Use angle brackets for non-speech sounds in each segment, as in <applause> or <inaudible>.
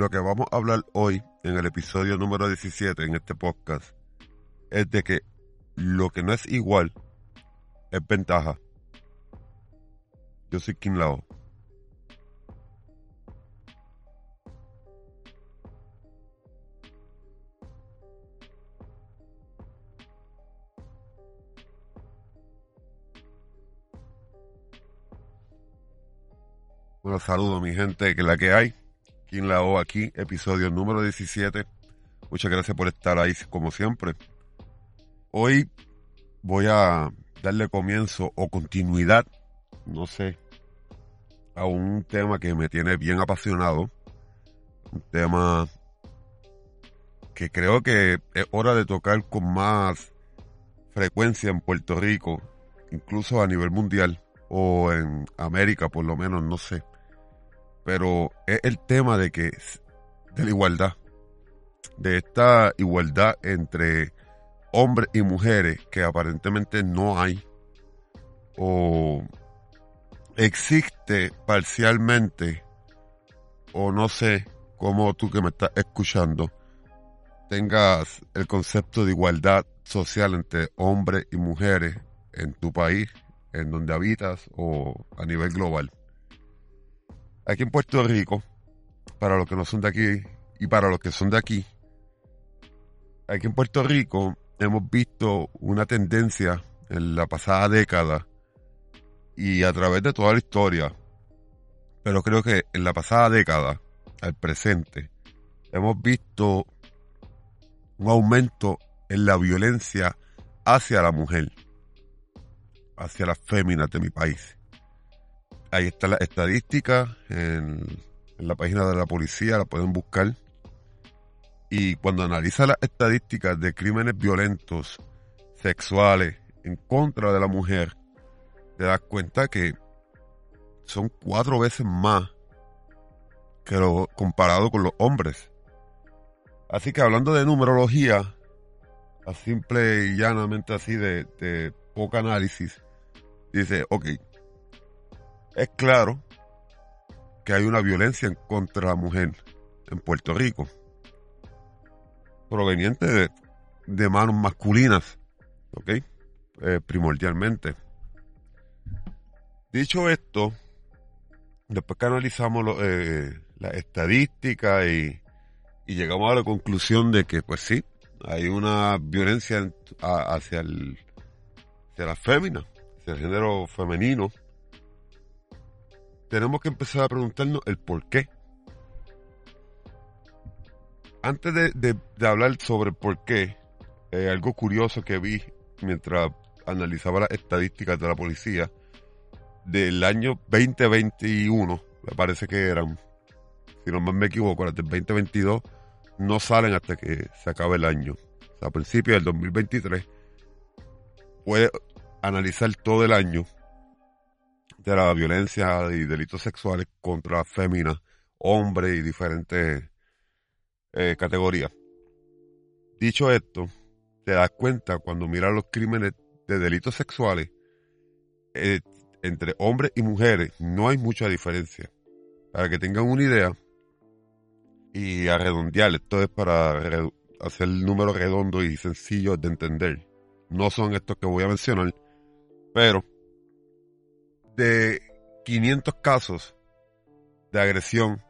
lo que vamos a hablar hoy en el episodio número 17 en este podcast es de que lo que no es igual es ventaja. Yo soy Kim Lao. Bueno, saludos mi gente, que la que hay. Kim Lao aquí, episodio número 17. Muchas gracias por estar ahí como siempre. Hoy voy a darle comienzo o continuidad, no sé, a un tema que me tiene bien apasionado. Un tema que creo que es hora de tocar con más frecuencia en Puerto Rico, incluso a nivel mundial o en América por lo menos, no sé pero es el tema de que de la igualdad, de esta igualdad entre hombres y mujeres que aparentemente no hay o existe parcialmente o no sé cómo tú que me estás escuchando tengas el concepto de igualdad social entre hombres y mujeres en tu país, en donde habitas o a nivel global. Aquí en Puerto Rico, para los que no son de aquí y para los que son de aquí, aquí en Puerto Rico hemos visto una tendencia en la pasada década y a través de toda la historia, pero creo que en la pasada década, al presente, hemos visto un aumento en la violencia hacia la mujer, hacia las féminas de mi país. Ahí está la estadística en, la página de la policía, la pueden buscar. Y cuando analiza las estadísticas de crímenes violentos, sexuales, en contra de la mujer, te das cuenta que son cuatro veces más que lo comparado con los hombres. Así que hablando de numerología, a simple y llanamente así de, de poco análisis, dice, ok, es claro que hay una violencia en contra la mujer en Puerto Rico, proveniente de, manos masculinas, ¿ok? Eh, primordialmente. Dicho esto, después que analizamos eh, la estadística y, llegamos a la conclusión de que, pues sí, hay una violencia hacia, el, hacia la fémina, hacia el género femenino, tenemos que empezar a preguntarnos el por qué. Antes de, hablar sobre el por qué, eh, algo curioso que vi mientras analizaba las estadísticas de la policía del año 2021, me parece que eran, si no me equivoco, las del 2022 no salen hasta que se acabe el año. O sea, a principios del 2023 puede analizar todo el año de la violencia y delitos sexuales contra féminas, hombres y diferentes eh, categorías. Dicho esto, te das cuenta cuando miras los crímenes de delitos sexuales eh, entre hombres y mujeres, no hay mucha diferencia. Para que tengan una idea y a redondear, esto es para hacer el número redondo y sencillo de entender. No son estos que voy a mencionar, pero de 500 casos de agresión,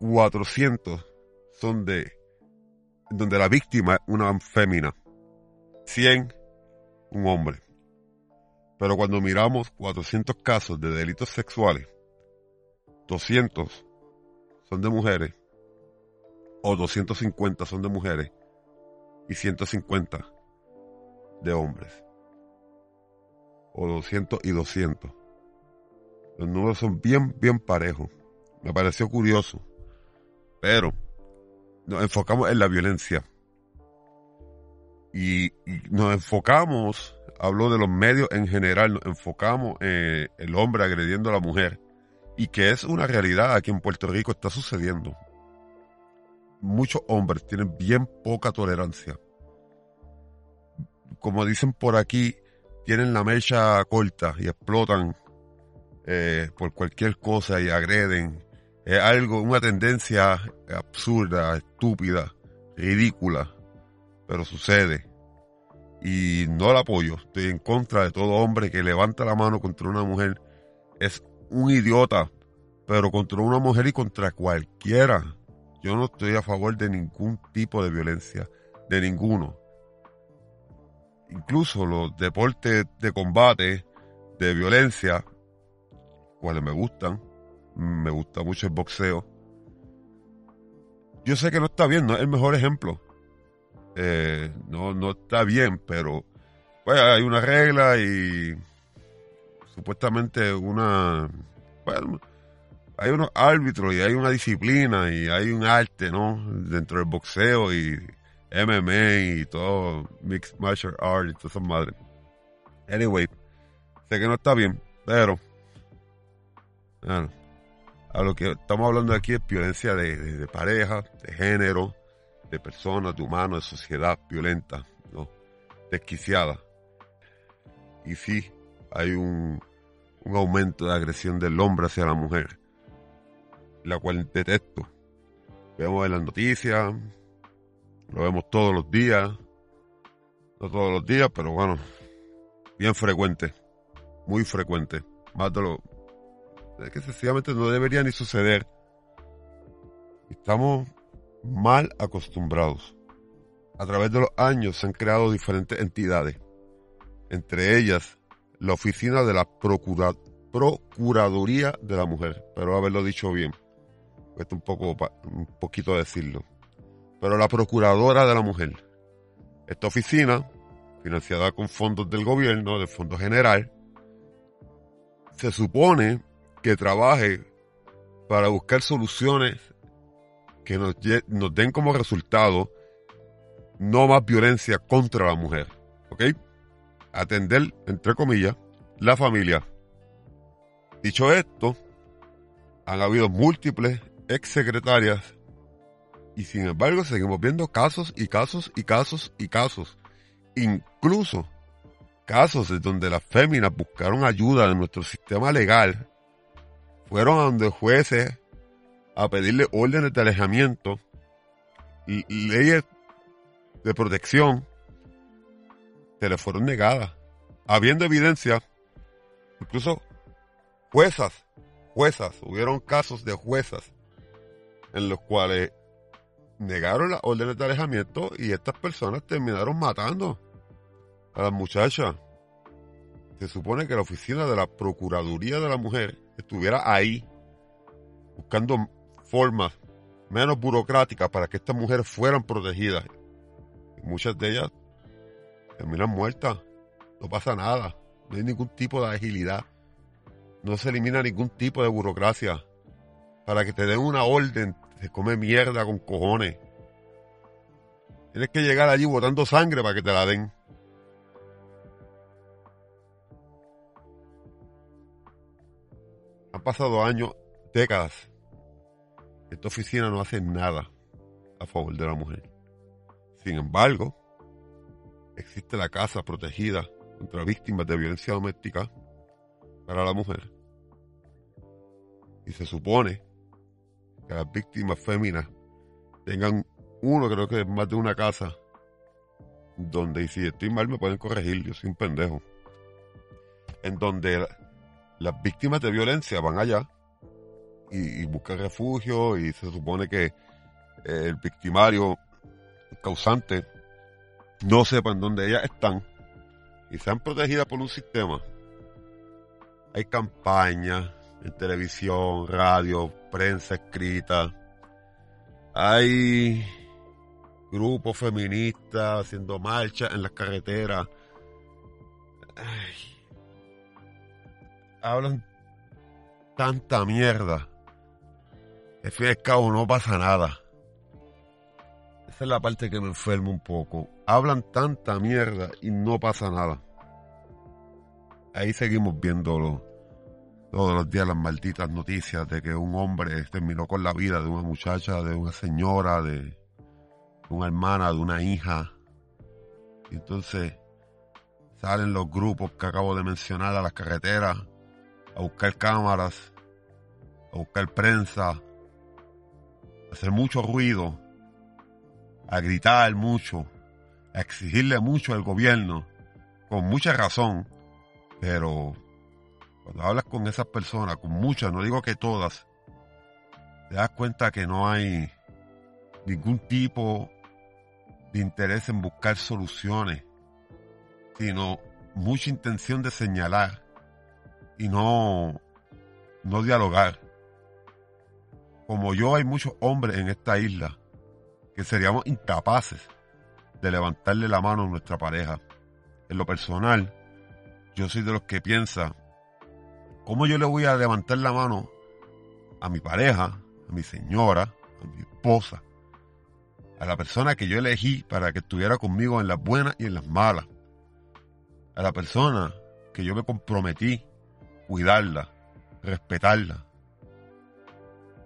400 son de donde la víctima es una fémina, 100 un hombre. Pero cuando miramos 400 casos de delitos sexuales, 200 son de mujeres, o 250 son de mujeres, y 150 de hombres o 200 y 200. Los números son bien, bien parejos. Me pareció curioso. Pero nos enfocamos en la violencia. Y, nos enfocamos, hablo de los medios en general, nos enfocamos en el hombre agrediendo a la mujer. Y que es una realidad aquí en Puerto Rico, está sucediendo. Muchos hombres tienen bien poca tolerancia. Como dicen por aquí, tienen la mecha corta y explotan eh, por cualquier cosa y agreden Es algo, una tendencia absurda, estúpida, ridícula, pero sucede. Y no la apoyo. Estoy en contra de todo hombre que levanta la mano contra una mujer. Es un idiota, pero contra una mujer y contra cualquiera. Yo no estoy a favor de ningún tipo de violencia, de ninguno. Incluso los deportes de combate, de violencia, cuales me gustan, me gusta mucho el boxeo. Yo sé que no está bien, no es el mejor ejemplo. Eh, no, no está bien, pero pues, hay una regla y supuestamente una... Bueno, hay unos árbitros y hay una disciplina y hay un arte, ¿no? Dentro del boxeo y MMA y todo, Mixed Martial Arts y todas esas madres. Anyway, sé que no está bien, pero... Bueno, a lo que estamos hablando aquí es violencia de, pareja, de género, de personas, de humanos, de sociedad violenta, ¿no? desquiciada. Y sí, hay un, un aumento de agresión del hombre hacia la mujer, la cual detesto. Vemos en las noticias, lo vemos todos los días, no todos los días, pero bueno, bien frecuente, muy frecuente, más de lo que sencillamente no debería ni suceder. Estamos mal acostumbrados. A través de los años se han creado diferentes entidades, entre ellas la oficina de la Procuraduría de la Mujer, pero haberlo dicho bien, cuesta un, poco, un poquito decirlo, pero la Procuradora de la Mujer. Esta oficina, financiada con fondos del gobierno, del Fondo General, se supone que trabaje para buscar soluciones que nos, den como resultado no más violencia contra la mujer. ¿Ok? Atender, entre comillas, la familia. Dicho esto, han habido múltiples exsecretarias y sin embargo seguimos viendo casos y casos y casos y casos. Incluso casos en donde las féminas buscaron ayuda en nuestro sistema legal, fueron a donde jueces a pedirle órdenes de alejamiento, leyes de protección, se le fueron negadas, habiendo evidencia, incluso juezas, juezas, hubieron casos de juezas en los cuales negaron las órdenes de alejamiento y estas personas terminaron matando a las muchachas. Se supone que la oficina de la Procuraduría de la Mujer estuviera ahí buscando formas menos burocráticas para que estas mujeres fueran protegidas. Y muchas de ellas terminan muertas. No pasa nada. No hay ningún tipo de agilidad. No se elimina ningún tipo de burocracia. Para que te den una orden, se come mierda con cojones. Tienes que llegar allí botando sangre para que te la den. Han pasado años, décadas, esta oficina no hace nada a favor de la mujer. Sin embargo, existe la casa protegida contra víctimas de violencia doméstica para la mujer. Y se supone que las víctimas féminas tengan uno, creo que es más de una casa, donde, y si estoy mal me pueden corregir, yo soy un pendejo, en donde las víctimas de violencia van allá y, busca refugio y se supone que eh, el victimario, causante, no sepan dónde ellas están y sean protegidas por un sistema. Hay campañas en televisión, radio, prensa escrita. Hay grupos feministas haciendo marchas en las carreteras. Hablan tanta mierda al fin y al cabo no pasa nada. Esa es la parte que me enferma un poco. Hablan tanta mierda y no pasa nada. Ahí seguimos viéndolo todos los días las malditas noticias de que un hombre terminó con la vida de una muchacha, de una señora, de una hermana, de una hija. Y entonces salen los grupos que acabo de mencionar a las carreteras a buscar cámaras, a buscar prensa, hacer mucho ruido, a gritar mucho, a exigirle mucho al gobierno, con mucha razón, pero cuando hablas con esas personas, con muchas, no digo que todas, te das cuenta que no hay ningún tipo de interés en buscar soluciones, sino mucha intención de señalar y no, no dialogar. Como yo hay muchos hombres en esta isla que seríamos incapaces de levantarle la mano a nuestra pareja. En lo personal, yo soy de los que piensa, ¿cómo yo le voy a levantar la mano a mi pareja, a mi señora, a mi esposa, a la persona que yo elegí para que estuviera conmigo en las buenas y en las malas, a la persona que yo me comprometí cuidarla, respetarla,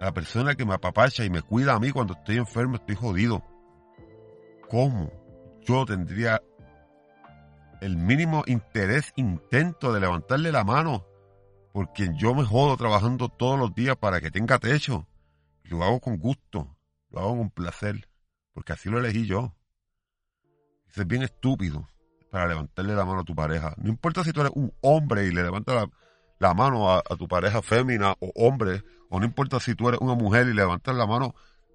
a la persona que me apapacha y me cuida a mí cuando estoy enfermo, estoy jodido. ¿Cómo yo tendría el mínimo interés, intento de levantarle la mano por quien yo me jodo trabajando todos los días para que tenga techo? lo hago con gusto, lo hago con placer, porque así lo elegí yo. Eso es bien estúpido para levantarle la mano a tu pareja. No importa si tú eres un hombre y le levantas la, mano a, tu pareja fémina o hombre, o no importa si tú eres una mujer y levantas la mano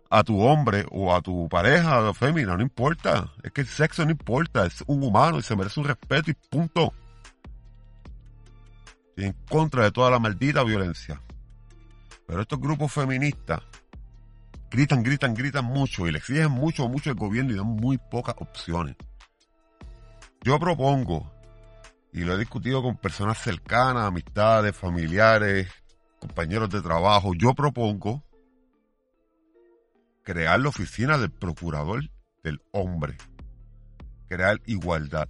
a tu hombre o a tu pareja fémina, no importa. Es que el sexo no importa, es un humano y se merece un respeto y punto. Y en contra de toda la maldita violencia. Pero estos grupos feministas gritan, gritan, gritan mucho y le exigen mucho, mucho al gobierno y dan muy pocas opciones. Yo propongo, y lo he discutido con personas cercanas, amistades, familiares, compañeros de trabajo, yo propongo crear la oficina del procurador del hombre, crear igualdad.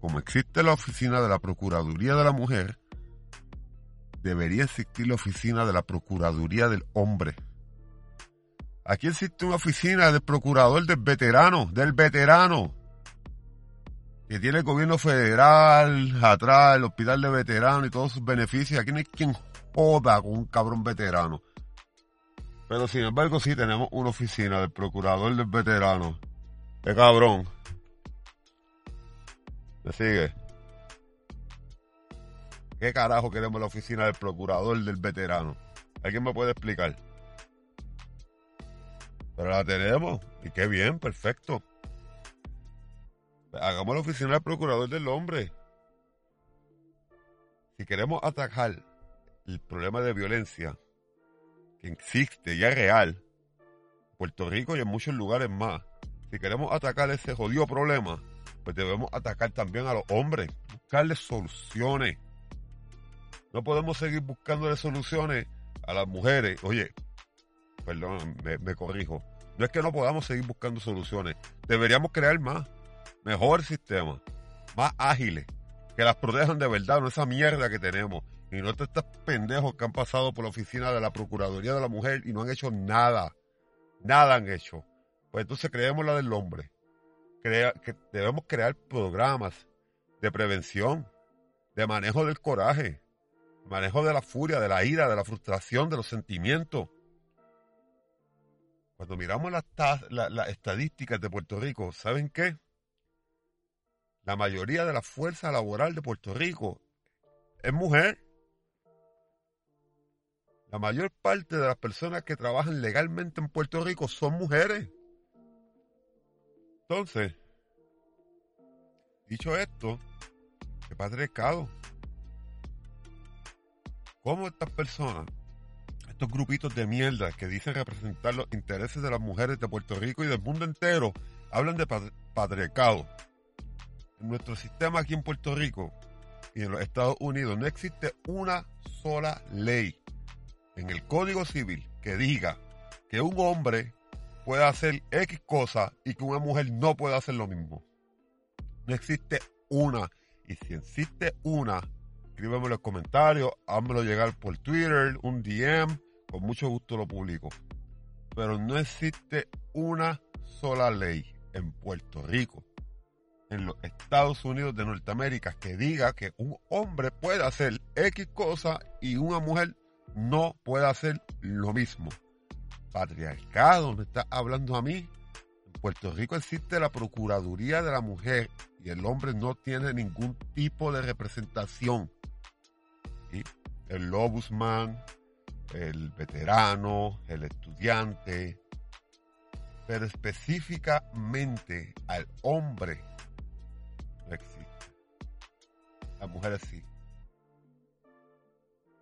Como existe la oficina de la Procuraduría de la Mujer, debería existir la oficina de la Procuraduría del Hombre Aquí existe una oficina del procurador del veterano, del veterano, que tiene el gobierno federal atrás, el hospital de veteranos y todos sus beneficios. Aquí no hay quien joda con un cabrón veterano. Pero sin embargo sí tenemos una oficina del procurador del veterano. ¡Qué cabrón! ¿Me sigue? ¿Qué carajo queremos la oficina del procurador del veterano? ¿Alguien me puede explicar? Pero la tenemos. Y qué bien, perfecto. Hagamos la oficina del procurador del hombre. Si queremos atacar el problema de violencia que existe y es real, Puerto Rico y en muchos lugares más, si queremos atacar ese jodido problema, pues debemos atacar también a los hombres, buscarles soluciones. No podemos seguir buscándole soluciones a las mujeres. Oye, perdón, me, corrijo. No es que no podamos seguir buscando soluciones. Deberíamos crear más, mejores sistemas, más ágiles, que las protejan de verdad, no esa mierda que tenemos. Y no estos pendejos que han pasado por la oficina de la Procuraduría de la Mujer y no han hecho nada. Nada han hecho. Pues entonces creemos la del hombre. Que debemos crear programas de prevención, de manejo del coraje, manejo de la furia, de la ira, de la frustración, de los sentimientos cuando miramos las, estadísticas de Puerto Rico, ¿saben qué? La mayoría de la fuerza laboral de Puerto Rico es mujer. La mayor parte de las personas que trabajan legalmente en Puerto Rico son mujeres. Entonces, dicho esto, qué patriarcado. ¿Cómo estas personas estos grupitos de mierda que dicen representar los intereses de las mujeres de Puerto Rico y del mundo entero hablan de patriarcado. En nuestro sistema aquí en Puerto Rico y en los Estados Unidos no existe una sola ley en el Código Civil que diga que un hombre pueda hacer X cosa y que una mujer no pueda hacer lo mismo. No existe una. Y si existe una, escríbeme en los comentarios, házmelo llegar por Twitter, un DM, con mucho gusto lo publico. Pero no existe una sola ley en Puerto Rico, en los Estados Unidos de Norteamérica, que diga que un hombre puede hacer X cosa y una mujer no puede hacer lo mismo. Patriarcado me está hablando a mí. En Puerto Rico existe la Procuraduría de la Mujer y el hombre no tiene ningún tipo de representación. El lobusman, el veterano, el estudiante, pero específicamente al hombre no existe. Las mujeres sí.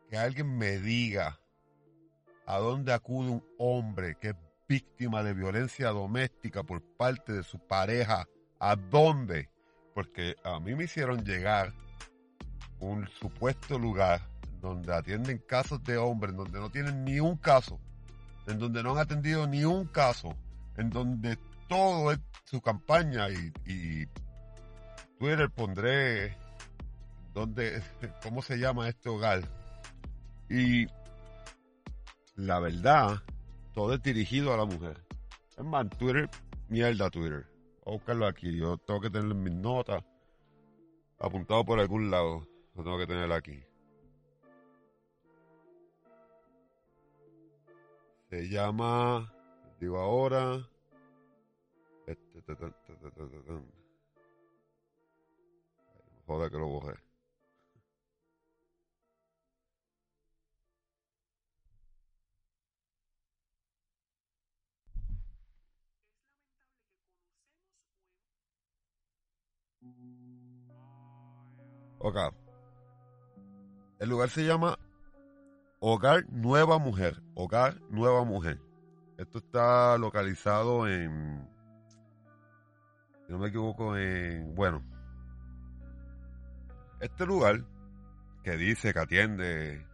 Que alguien me diga a dónde acude un hombre que es víctima de violencia doméstica por parte de su pareja. ¿A dónde? Porque a mí me hicieron llegar un supuesto lugar donde atienden casos de hombres, donde no tienen ni un caso, en donde no han atendido ni un caso, en donde todo es su campaña y, Twitter pondré donde, <laughs> cómo se llama este hogar. Y la verdad, todo es dirigido a la mujer. Es más, Twitter, mierda Twitter. Voy a buscarlo aquí. Yo tengo que tenerlo en mis notas, apuntado por algún lado. Lo tengo que tener aquí. Se llama, digo ahora, este, que lo borré. Ok. El lugar se llama Hogar Nueva Mujer. Hogar Nueva Mujer. Esto está localizado en. Si no me equivoco, en. Bueno. Este lugar que dice que atiende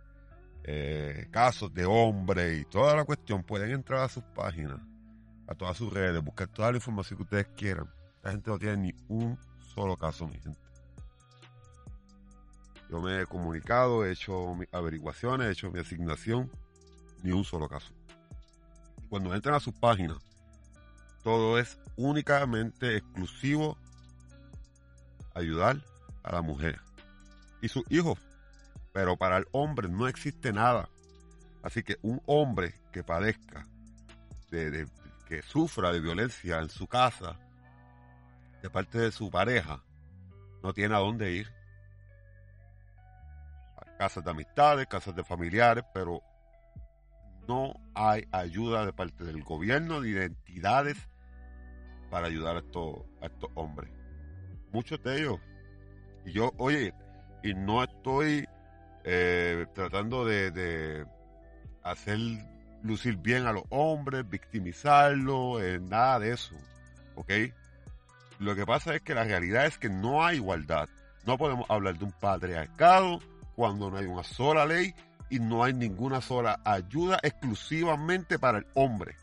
eh, casos de hombres y toda la cuestión, pueden entrar a sus páginas, a todas sus redes, buscar toda la información que ustedes quieran. La gente no tiene ni un solo caso, mi gente. Yo me he comunicado, he hecho averiguaciones, he hecho mi asignación, ni un solo caso. Cuando entran a sus páginas, todo es únicamente exclusivo ayudar a la mujer y sus hijos. Pero para el hombre no existe nada. Así que un hombre que padezca, de, que sufra de violencia en su casa, de parte de su pareja, no tiene a dónde ir casas de amistades, casas de familiares, pero no hay ayuda de parte del gobierno ni de entidades para ayudar a estos, a estos hombres. Muchos de ellos. Y yo, oye, y no estoy eh, tratando de, hacer lucir bien a los hombres, victimizarlos, eh, nada de eso. ¿Ok? Lo que pasa es que la realidad es que no hay igualdad. No podemos hablar de un patriarcado cuando no hay una sola ley y no hay ninguna sola ayuda exclusivamente para el hombre.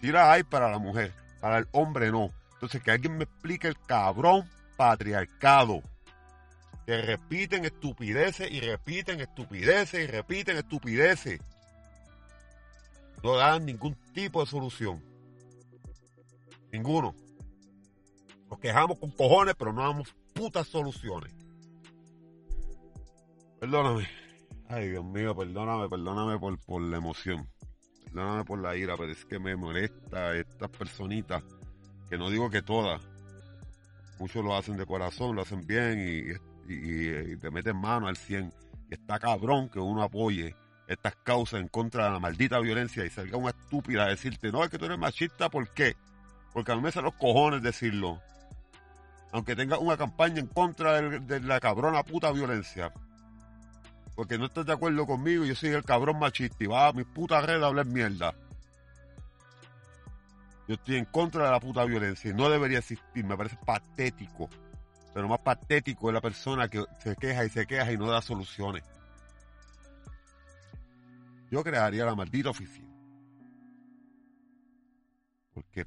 Si la hay para la mujer, para el hombre no. Entonces que alguien me explique el cabrón patriarcado. Que repiten estupideces y repiten estupideces y repiten estupideces. No dan ningún tipo de solución. Ninguno. Nos quejamos con cojones, pero no damos putas soluciones. Perdóname. Ay, Dios mío, perdóname, perdóname por, por la emoción. Perdóname por la ira, pero es que me molesta estas personitas, que no digo que todas. Muchos lo hacen de corazón, lo hacen bien y, te meten mano al 100. Y está cabrón que uno apoye estas causas en contra de la maldita violencia y salga una estúpida a decirte, no, es que tú eres machista, ¿por qué? Porque a mí me salen los cojones decirlo. Aunque tenga una campaña en contra de la cabrona puta violencia porque no estás de acuerdo conmigo, yo soy el cabrón machista y va a mi puta red a hablar mierda. Yo estoy en contra de la puta violencia y no debería existir, me parece patético. Pero más patético es la persona que se queja y se queja y no da soluciones. Yo crearía la maldita oficina. Porque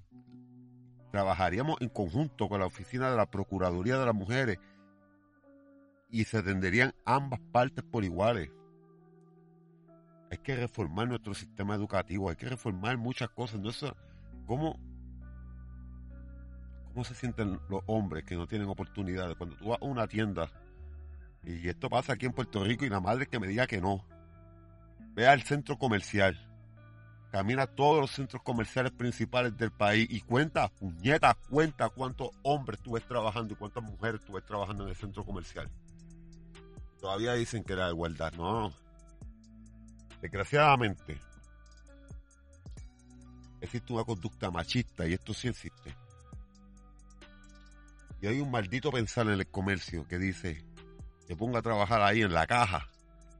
trabajaríamos en conjunto con la oficina de la Procuraduría de las Mujeres y se atenderían ambas partes por iguales. Hay que reformar nuestro sistema educativo, hay que reformar muchas cosas. ¿no? ¿cómo, ¿Cómo se sienten los hombres que no tienen oportunidades? Cuando tú vas a una tienda, y esto pasa aquí en Puerto Rico, y la madre que me diga que no, ve al centro comercial, camina todos los centros comerciales principales del país y cuenta, puñeta, cuenta cuántos hombres tú ves trabajando y cuántas mujeres tú ves trabajando en el centro comercial. Todavía dicen que era igualdad. No. Desgraciadamente, existe una conducta machista y esto sí existe. Y hay un maldito pensar en el comercio que dice, que ponga a trabajar ahí en la caja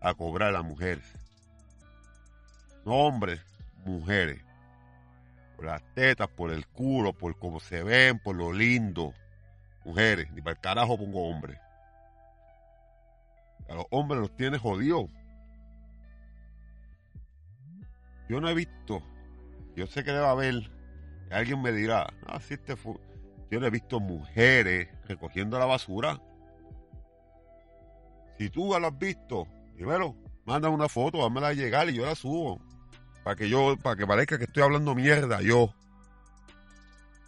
a cobrar a mujeres. No hombres, mujeres. Por las tetas, por el culo, por cómo se ven, por lo lindo. Mujeres, ni para el carajo pongo hombres. A los hombres los tiene jodidos. Yo no he visto, yo sé que debe haber, alguien me dirá, ah, si este fue, yo no he visto mujeres recogiendo la basura. Si tú lo has visto, dímelo, manda una foto, házmela llegar y yo la subo. Para que yo, para que parezca que estoy hablando mierda yo.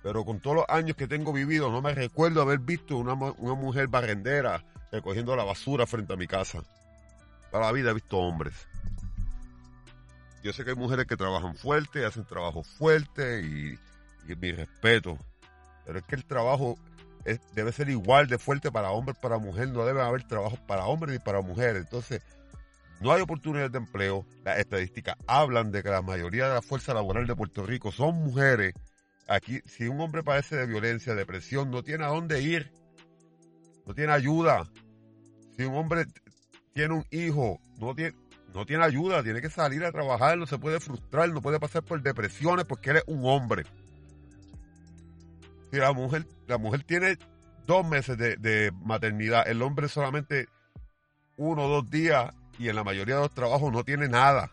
Pero con todos los años que tengo vivido, no me recuerdo haber visto una, una mujer barrendera recogiendo la basura frente a mi casa. Toda la vida he visto hombres. Yo sé que hay mujeres que trabajan fuerte, hacen trabajo fuerte y, y mi respeto. Pero es que el trabajo debe ser igual de fuerte para hombres para mujeres. No debe haber trabajo para hombres ni para mujeres. Entonces, no hay oportunidades de empleo. Las estadísticas hablan de que la mayoría de la fuerza laboral de Puerto Rico son mujeres. Aquí, si un hombre padece de violencia, depresión, no tiene a dónde ir. No tiene ayuda. Si un hombre tiene un hijo, no tiene, no tiene ayuda, tiene que salir a trabajar, no se puede frustrar, no puede pasar por depresiones porque él es un hombre. Si la mujer, la mujer tiene dos meses de, maternidad, el hombre solamente uno o dos días y en la mayoría de los trabajos no tiene nada.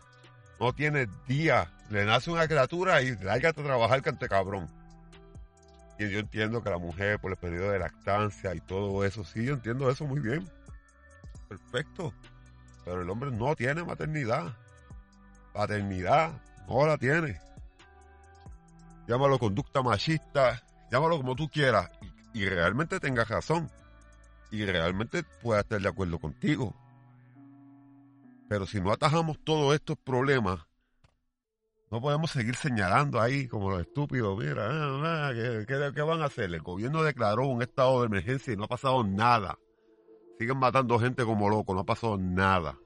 No tiene día. Le nace una criatura y lárgate a trabajar cante cabrón. Y yo entiendo que la mujer por el periodo de lactancia y todo eso, sí, yo entiendo eso muy bien. Perfecto. Pero el hombre no tiene maternidad. Paternidad no la tiene. Llámalo conducta machista, llámalo como tú quieras, y, realmente tengas razón, y realmente pueda estar de acuerdo contigo. Pero si no atajamos todos estos problemas, no podemos seguir señalando ahí como los estúpidos, mira, ah, ah, ¿qué, van a hacer? El gobierno declaró un estado de emergencia y no ha pasado nada. Siguen matando gente como locos, no ha pasado nada.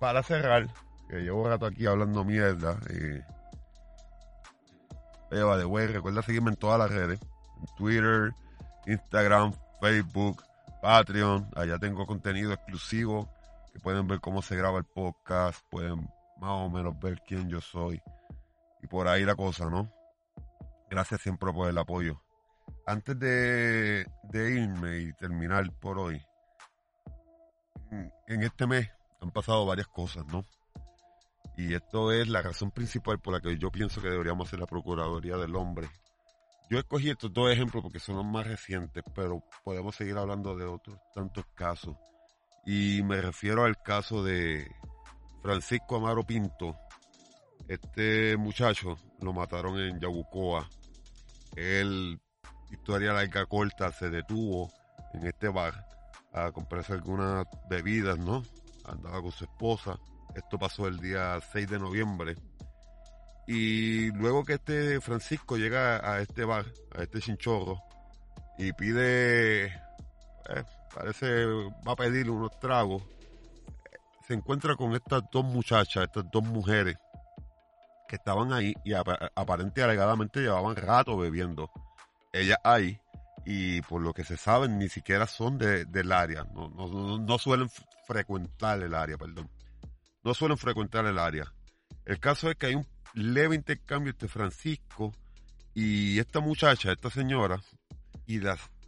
Para cerrar, que llevo un rato aquí hablando mierda y Eva de wey, recuerda seguirme en todas las redes. Twitter, Instagram, Facebook, Patreon. Allá tengo contenido exclusivo que pueden ver cómo se graba el podcast, pueden más o menos ver quién yo soy. Y por ahí la cosa, ¿no? Gracias siempre por el apoyo. Antes de, irme y terminar por hoy, en este mes han pasado varias cosas, ¿no? Y esto es la razón principal por la que yo pienso que deberíamos hacer la Procuraduría del Hombre. Yo escogí estos dos ejemplos porque son los más recientes, pero podemos seguir hablando de otros tantos casos. Y me refiero al caso de Francisco Amaro Pinto. Este muchacho lo mataron en Yabucoa. Él, historia larga corta, se detuvo en este bar a comprarse algunas bebidas, ¿no? Andaba con su esposa esto pasó el día 6 de noviembre. Y luego que este Francisco llega a este bar, a este chinchorro, y pide, eh, parece, va a pedirle unos tragos, se encuentra con estas dos muchachas, estas dos mujeres, que estaban ahí y aparentemente alegadamente llevaban rato bebiendo. Ellas ahí, y por lo que se sabe, ni siquiera son del área, no, no suelen frecuentar el área, perdón no suelen frecuentar el área. El caso es que hay un leve intercambio entre Francisco y esta muchacha, esta señora, y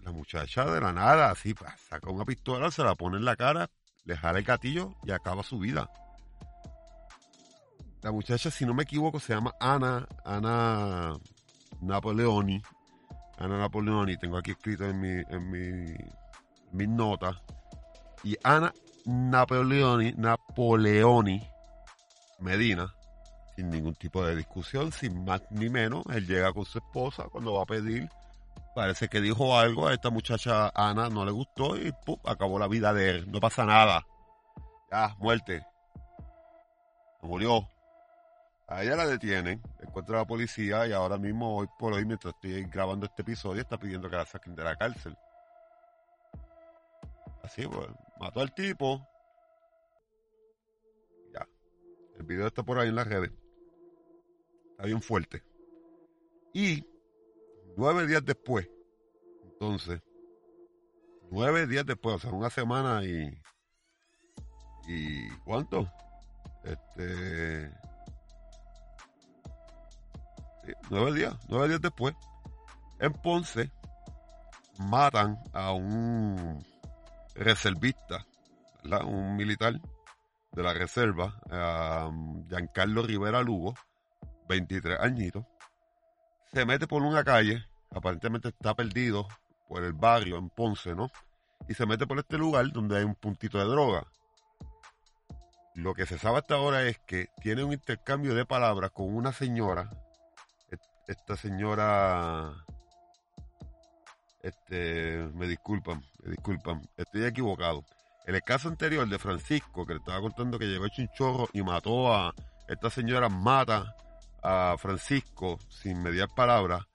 la, muchacha de la nada, así, saca una pistola, se la pone en la cara, le jala el gatillo y acaba su vida. La muchacha, si no me equivoco, se llama Ana, Ana Napoleoni. Ana Napoleoni, tengo aquí escrito en mi, en mi, mis notas. Y Ana Napoleoni, Napoleoni Medina, sin ningún tipo de discusión, sin más ni menos, él llega con su esposa cuando va a pedir, parece que dijo algo, a esta muchacha Ana no le gustó y acabó la vida de él, no pasa nada. Ya, muerte. murió. A ella la detienen, encuentra a la policía y ahora mismo, hoy por hoy, mientras estoy grabando este episodio, está pidiendo que la saquen de la cárcel. Así, pues, mató al tipo. Ya. El video está por ahí en las redes. Está bien fuerte. Y nueve días después, entonces, nueve días después, o sea, una semana y. ¿Y cuánto? Este. nueve días, nueve días después, en Ponce, matan a un reservista, un militar de la reserva, a Giancarlo Rivera Lugo, 23 añitos, se mete por una calle, aparentemente está perdido por el barrio en Ponce, ¿no? Y se mete por este lugar donde hay un puntito de droga. Lo que se sabe hasta ahora es que tiene un intercambio de palabras con una señora. Esta señora. Este. Me disculpan, me disculpan. Estoy equivocado. En el caso anterior de Francisco, que le estaba contando que llegó hecho un chorro y mató a. Esta señora mata a Francisco sin mediar palabras.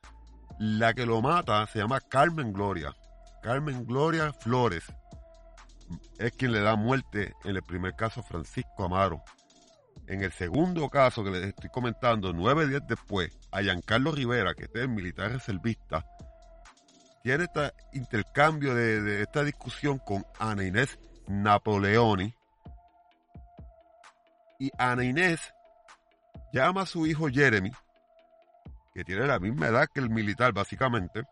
La que lo mata se llama Carmen Gloria. Carmen Gloria Flores es quien le da muerte en el primer caso Francisco Amaro. En el segundo caso que les estoy comentando, nueve días después, a Giancarlo Rivera, que es el militar reservista, tiene este intercambio de, esta discusión con Ana Inés Napoleoni. Y Ana Inés llama a su hijo Jeremy, que tiene la misma edad que el militar básicamente,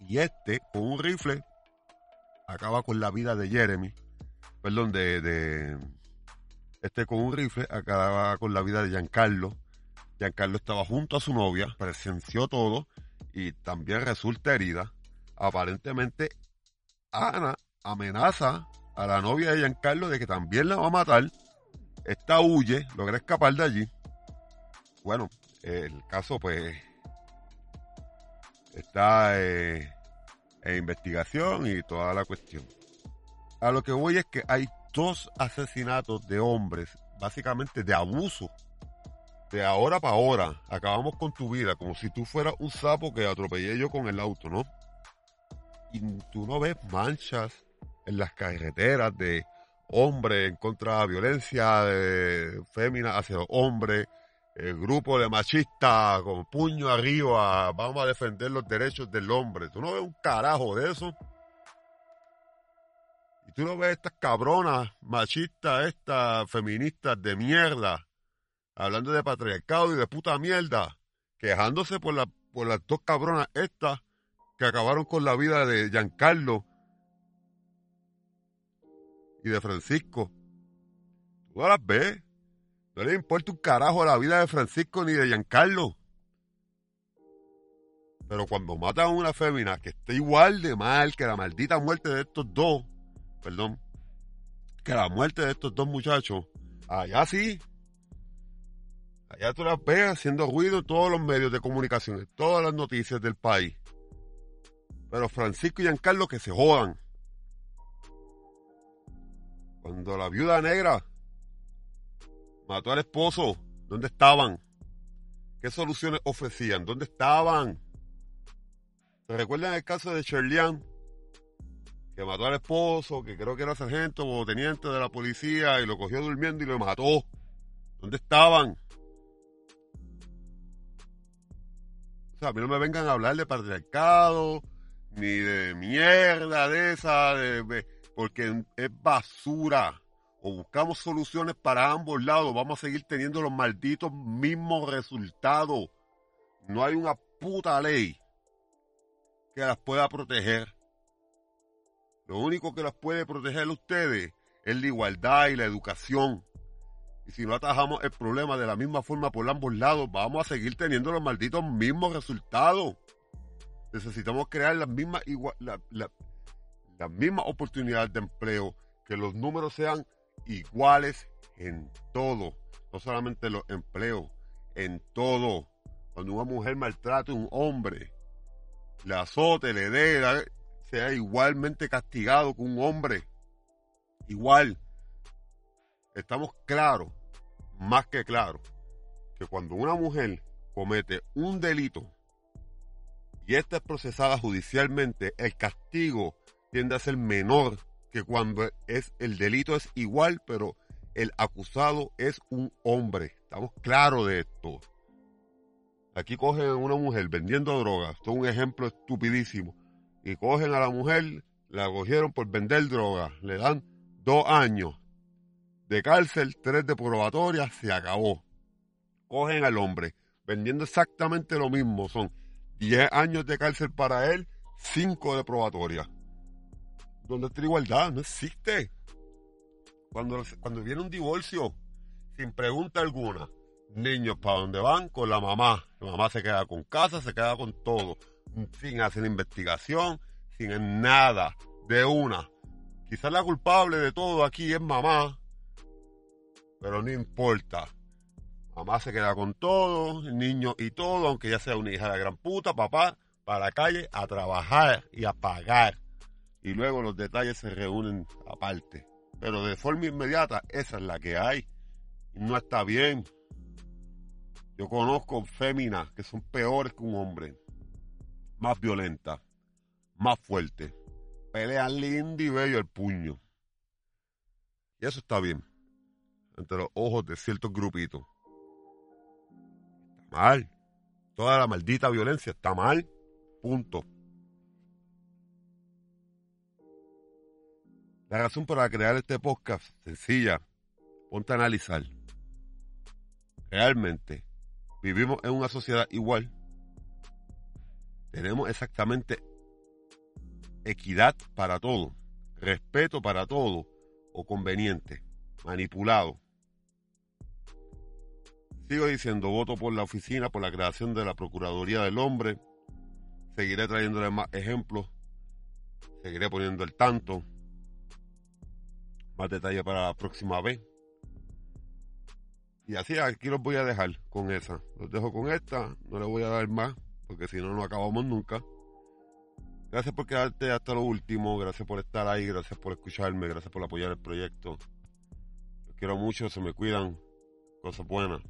y este con un rifle acaba con la vida de Jeremy, perdón, de, de este con un rifle acaba con la vida de Giancarlo. Giancarlo estaba junto a su novia, presenció todo y también resulta herida. Aparentemente, Ana amenaza a la novia de Giancarlo de que también la va a matar. Esta huye, logra escapar de allí. Bueno, el caso pues está eh, e investigación y toda la cuestión. A lo que voy es que hay dos asesinatos de hombres, básicamente de abuso. De ahora para ahora, acabamos con tu vida, como si tú fueras un sapo que atropellé yo con el auto, ¿no? Y tú no ves manchas en las carreteras de hombres en contra de la violencia de féminas hacia hombres, el grupo de machistas con puño arriba, vamos a defender los derechos del hombre. Tú no ves un carajo de eso. Y tú no ves estas cabronas machistas, estas feministas de mierda, hablando de patriarcado y de puta mierda, quejándose por, la, por las dos cabronas estas que acabaron con la vida de Giancarlo y de Francisco. Tú no las ves. No le importa un carajo la vida de Francisco ni de Giancarlo. Pero cuando matan a una fémina que está igual de mal que la maldita muerte de estos dos, perdón, que la muerte de estos dos muchachos, allá sí. Allá tú las ves haciendo ruido en todos los medios de comunicación, en todas las noticias del país. Pero Francisco y Giancarlo que se jodan. Cuando la viuda negra mató al esposo. ¿Dónde estaban? ¿Qué soluciones ofrecían? ¿Dónde estaban? ¿Se recuerdan el caso de Sherlian? Que mató al esposo, que creo que era sargento o teniente de la policía y lo cogió durmiendo y lo mató. ¿Dónde estaban? O sea, a mí no me vengan a hablar de patriarcado, ni de mierda de esa, porque es basura o buscamos soluciones para ambos lados, vamos a seguir teniendo los malditos mismos resultados. No hay una puta ley que las pueda proteger. Lo único que las puede proteger a ustedes es la igualdad y la educación. Y si no atajamos el problema de la misma forma por ambos lados, vamos a seguir teniendo los malditos mismos resultados. Necesitamos crear las mismas, las mismas oportunidades de empleo, que los números sean iguales en todo, no solamente en los empleos, en todo. Cuando una mujer maltrata a un hombre, le azote, le dé, sea igualmente castigado que un hombre. Igual. Estamos claros más que claro que cuando una mujer comete un delito y esta es procesada judicialmente, el castigo tiende a ser menor que cuando es el delito es igual, pero el acusado es un hombre. Estamos claros de esto. Aquí cogen a una mujer vendiendo drogas, esto es un ejemplo estupidísimo. Y cogen a la mujer, la cogieron por vender drogas, le dan dos años de cárcel, tres de probatoria, se acabó. Cogen al hombre, vendiendo exactamente lo mismo, son 10 años de cárcel para él, 5 de probatoria. ¿Dónde está igualdad? No existe. Cuando, cuando viene un divorcio, sin pregunta alguna, niños para dónde van con la mamá. La mamá se queda con casa, se queda con todo, sin hacer investigación, sin nada, de una. Quizás la culpable de todo aquí es mamá, pero no importa. Mamá se queda con todo, niño y todo, aunque ya sea una hija de gran puta, papá, para la calle a trabajar y a pagar. Y luego los detalles se reúnen aparte. Pero de forma inmediata, esa es la que hay. no está bien. Yo conozco féminas que son peores que un hombre. Más violentas, más fuertes. Pelean lindo y bello el puño. Y eso está bien. Entre los ojos de ciertos grupitos. Está mal. Toda la maldita violencia está mal. Punto. La razón para crear este podcast, sencilla, ponte a analizar. Realmente, vivimos en una sociedad igual. Tenemos exactamente equidad para todo, respeto para todo o conveniente, manipulado. Sigo diciendo, voto por la oficina, por la creación de la Procuraduría del Hombre. Seguiré trayéndole más ejemplos. Seguiré poniendo el tanto más detalle para la próxima vez. Y así aquí los voy a dejar con esa. Los dejo con esta, no le voy a dar más, porque si no, no acabamos nunca. Gracias por quedarte hasta lo último, gracias por estar ahí, gracias por escucharme, gracias por apoyar el proyecto. Los quiero mucho, se me cuidan. Cosas buenas.